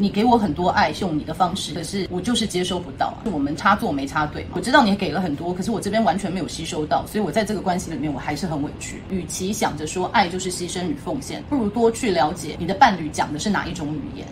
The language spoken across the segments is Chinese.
你给我很多爱，是用你的方式，可是我就是接收不到。我们插座没插对？我知道你给了很多，可是我这边完全没有吸收到，所以我在这个关系里面我还是很委屈。与其想着说爱就是牺牲与奉献，不如多去了解你的伴侣讲的是哪一种语言。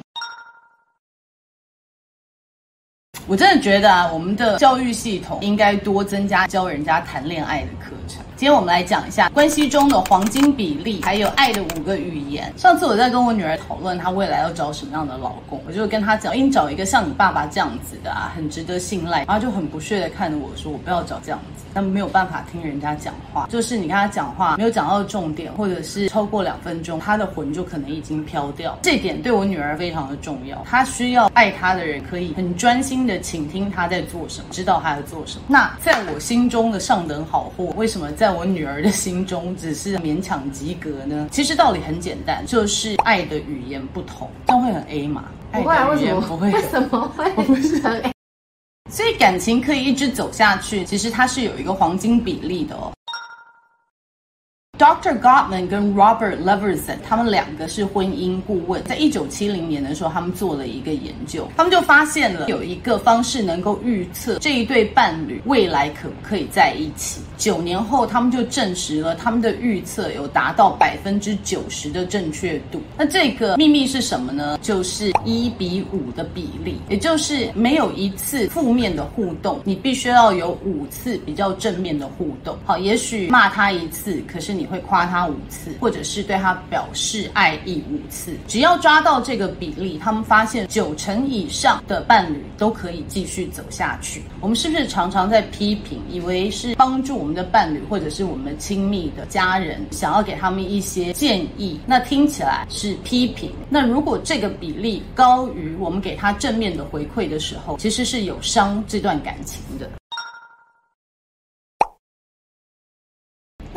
我真的觉得啊，我们的教育系统应该多增加教人家谈恋爱的课程。今天我们来讲一下关系中的黄金比例，还有爱的五个语言。上次我在跟我女儿讨论她未来要找什么样的老公，我就跟她讲，应找一个像你爸爸这样子的啊，很值得信赖。然后就很不屑的看着我说，我不要找这样子。但没有办法听人家讲话，就是你跟他讲话没有讲到重点，或者是超过两分钟，他的魂就可能已经飘掉。这点对我女儿非常的重要，她需要爱她的人可以很专心的倾听她在做什么，知道她在做什么。那在我心中的上等好货，为什么在我女儿的心中只是勉强及格呢？其实道理很简单，就是爱的语言不同，这样会很 A 嘛？爱的语言不会，为什么会不是很 A？所以感情可以一直走下去，其实它是有一个黄金比例的哦。Dr. Gottman 跟 Robert Leverson，他们两个是婚姻顾问，在一九七零年的时候，他们做了一个研究，他们就发现了有一个方式能够预测这一对伴侣未来可不可以在一起。九年后，他们就证实了他们的预测有达到百分之九十的正确度。那这个秘密是什么呢？就是一比五的比例，也就是没有一次负面的互动，你必须要有五次比较正面的互动。好，也许骂他一次，可是你。会夸他五次，或者是对他表示爱意五次，只要抓到这个比例，他们发现九成以上的伴侣都可以继续走下去。我们是不是常常在批评，以为是帮助我们的伴侣，或者是我们亲密的家人，想要给他们一些建议？那听起来是批评。那如果这个比例高于我们给他正面的回馈的时候，其实是有伤这段感情的。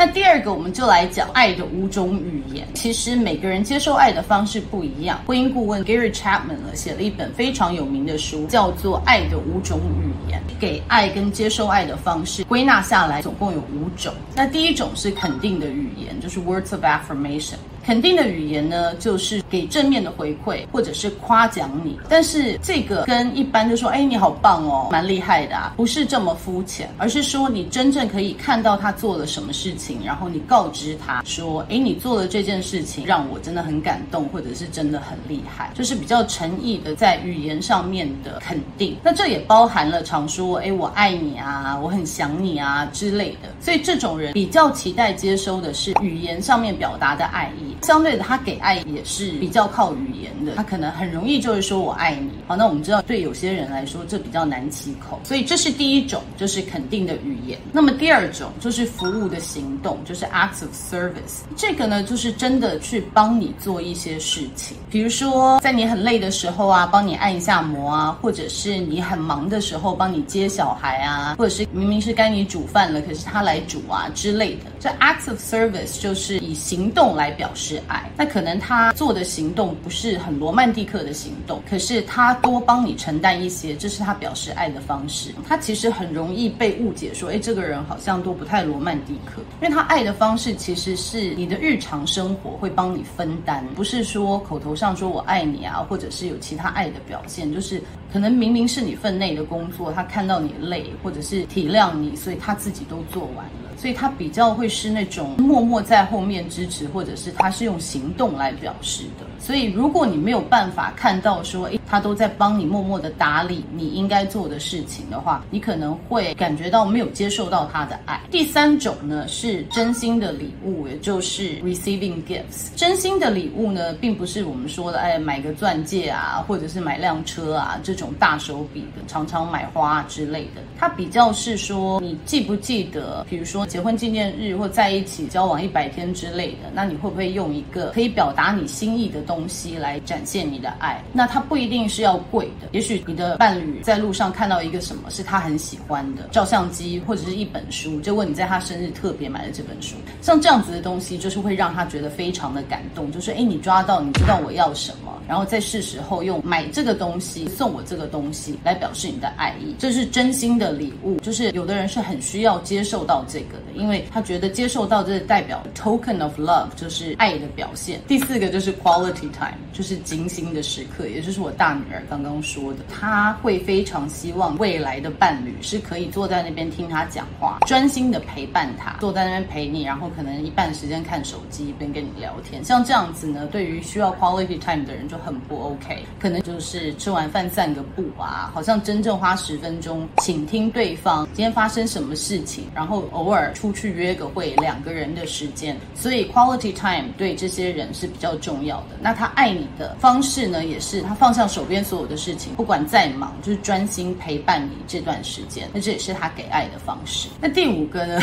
那第二个，我们就来讲爱的五种语言。其实每个人接受爱的方式不一样。婚姻顾问 Gary Chapman 呢，写了一本非常有名的书，叫做《爱的五种语言》。给爱跟接受爱的方式归纳下来，总共有五种。那第一种是肯定的语言，就是 Words of Affirmation。肯定的语言呢，就是给正面的回馈，或者是夸奖你。但是这个跟一般就说，哎，你好棒哦，蛮厉害的啊，不是这么肤浅，而是说你真正可以看到他做了什么事情，然后你告知他说，哎，你做了这件事情让我真的很感动，或者是真的很厉害，就是比较诚意的在语言上面的肯定。那这也包含了常说，哎，我爱你啊，我很想你啊之类的。所以这种人比较期待接收的是语言上面表达的爱意。相对的，他给爱也是比较靠语言的，他可能很容易就会说我爱你。好，那我们知道，对有些人来说，这比较难启口，所以这是第一种，就是肯定的语言。那么第二种就是服务的行动，就是 acts of service。这个呢，就是真的去帮你做一些事情，比如说在你很累的时候啊，帮你按一下摩啊，或者是你很忙的时候帮你接小孩啊，或者是明明是该你煮饭了，可是他来煮啊之类的。这 acts of service 就是以行动来表示。是爱，那可能他做的行动不是很罗曼蒂克的行动，可是他多帮你承担一些，这是他表示爱的方式。他其实很容易被误解说，哎，这个人好像都不太罗曼蒂克，因为他爱的方式其实是你的日常生活会帮你分担，不是说口头上说我爱你啊，或者是有其他爱的表现，就是可能明明是你分内的工作，他看到你累，或者是体谅你，所以他自己都做完。所以他比较会是那种默默在后面支持，或者是他是用行动来表示的。所以如果你没有办法看到说，诶，他都在帮你默默的打理你应该做的事情的话，你可能会感觉到没有接受到他的爱。第三种呢是真心的礼物，也就是 receiving gifts。真心的礼物呢，并不是我们说的，哎，买个钻戒啊，或者是买辆车啊这种大手笔的，常常买花之类的。它比较是说，你记不记得，比如说。结婚纪念日或在一起交往一百天之类的，那你会不会用一个可以表达你心意的东西来展现你的爱？那它不一定定是要贵的，也许你的伴侣在路上看到一个什么是他很喜欢的照相机或者是一本书，结果你在他生日特别买了这本书，像这样子的东西，就是会让他觉得非常的感动，就是诶，你抓到，你知道我要什么。然后在是时候用买这个东西送我这个东西来表示你的爱意，这是真心的礼物。就是有的人是很需要接受到这个的，因为他觉得接受到这代表 token of love，就是爱的表现。第四个就是 quality time，就是精心的时刻，也就是我大女儿刚刚说的，她会非常希望未来的伴侣是可以坐在那边听她讲话，专心的陪伴她，坐在那边陪你，然后可能一半时间看手机，一边跟你聊天。像这样子呢，对于需要 quality time 的人就很不 OK，可能就是吃完饭散个步啊，好像真正花十分钟倾听对方今天发生什么事情，然后偶尔出去约个会，两个人的时间。所以 quality time 对这些人是比较重要的。那他爱你的方式呢，也是他放下手边所有的事情，不管再忙，就是专心陪伴你这段时间。那这也是他给爱的方式。那第五个呢？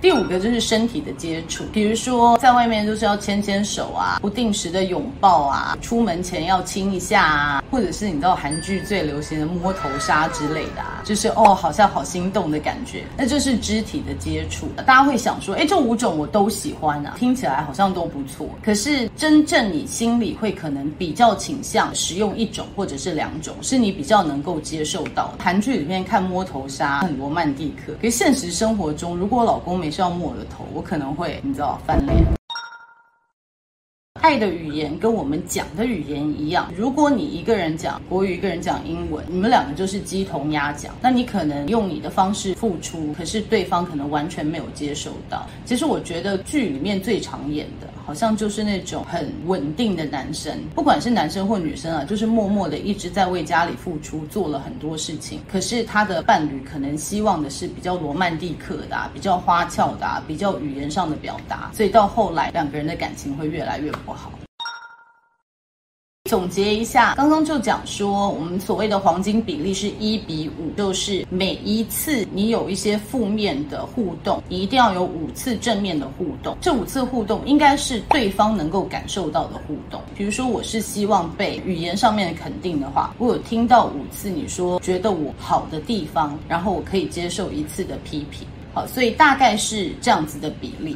第五个就是身体的接触，比如说在外面就是要牵牵手啊，不定时的拥抱啊，出门前要亲一下啊，或者是你知道韩剧最流行的摸头杀之类的啊，就是哦，好像好心动的感觉，那就是肢体的接触。大家会想说，哎，这五种我都喜欢啊，听起来好像都不错。可是真正你心里会可能比较倾向使用一种或者是两种，是你比较能够接受到。韩剧里面看摸头杀很罗曼蒂克，可现实生活中，如果老公没是要摸我的头，我可能会，你知道，翻脸。爱的语言跟我们讲的语言一样，如果你一个人讲国语，一个人讲英文，你们两个就是鸡同鸭讲，那你可能用你的方式付出，可是对方可能完全没有接受到。其实我觉得剧里面最常演的。好像就是那种很稳定的男生，不管是男生或女生啊，就是默默的一直在为家里付出，做了很多事情。可是他的伴侣可能希望的是比较罗曼蒂克的啊，比较花俏的啊，比较语言上的表达，所以到后来两个人的感情会越来越不好。总结一下，刚刚就讲说，我们所谓的黄金比例是一比五，就是每一次你有一些负面的互动，一定要有五次正面的互动。这五次互动应该是对方能够感受到的互动。比如说，我是希望被语言上面的肯定的话，我有听到五次你说觉得我好的地方，然后我可以接受一次的批评。好，所以大概是这样子的比例。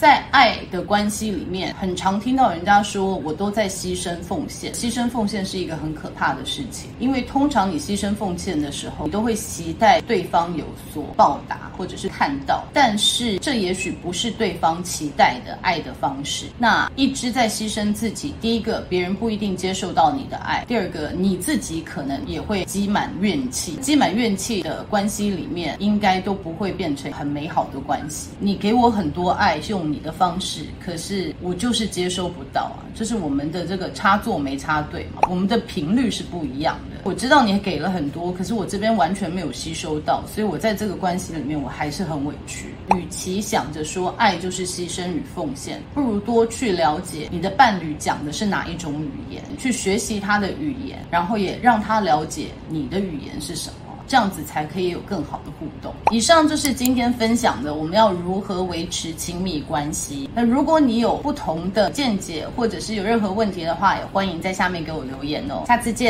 在爱的关系里面，很常听到人家说，我都在牺牲奉献。牺牲奉献是一个很可怕的事情，因为通常你牺牲奉献的时候，你都会期待对方有所报答，或者是看到。但是这也许不是对方期待的爱的方式。那一直在牺牲自己，第一个，别人不一定接受到你的爱；第二个，你自己可能也会积满怨气。积满怨气的关系里面，应该都不会变成很美好的关系。你给我很多爱，用。你的方式，可是我就是接收不到啊！就是我们的这个插座没插对嘛，我们的频率是不一样的。我知道你给了很多，可是我这边完全没有吸收到，所以我在这个关系里面我还是很委屈。与其想着说爱就是牺牲与奉献，不如多去了解你的伴侣讲的是哪一种语言，去学习他的语言，然后也让他了解你的语言是什么。这样子才可以有更好的互动。以上就是今天分享的，我们要如何维持亲密关系。那如果你有不同的见解，或者是有任何问题的话，也欢迎在下面给我留言哦。下次见。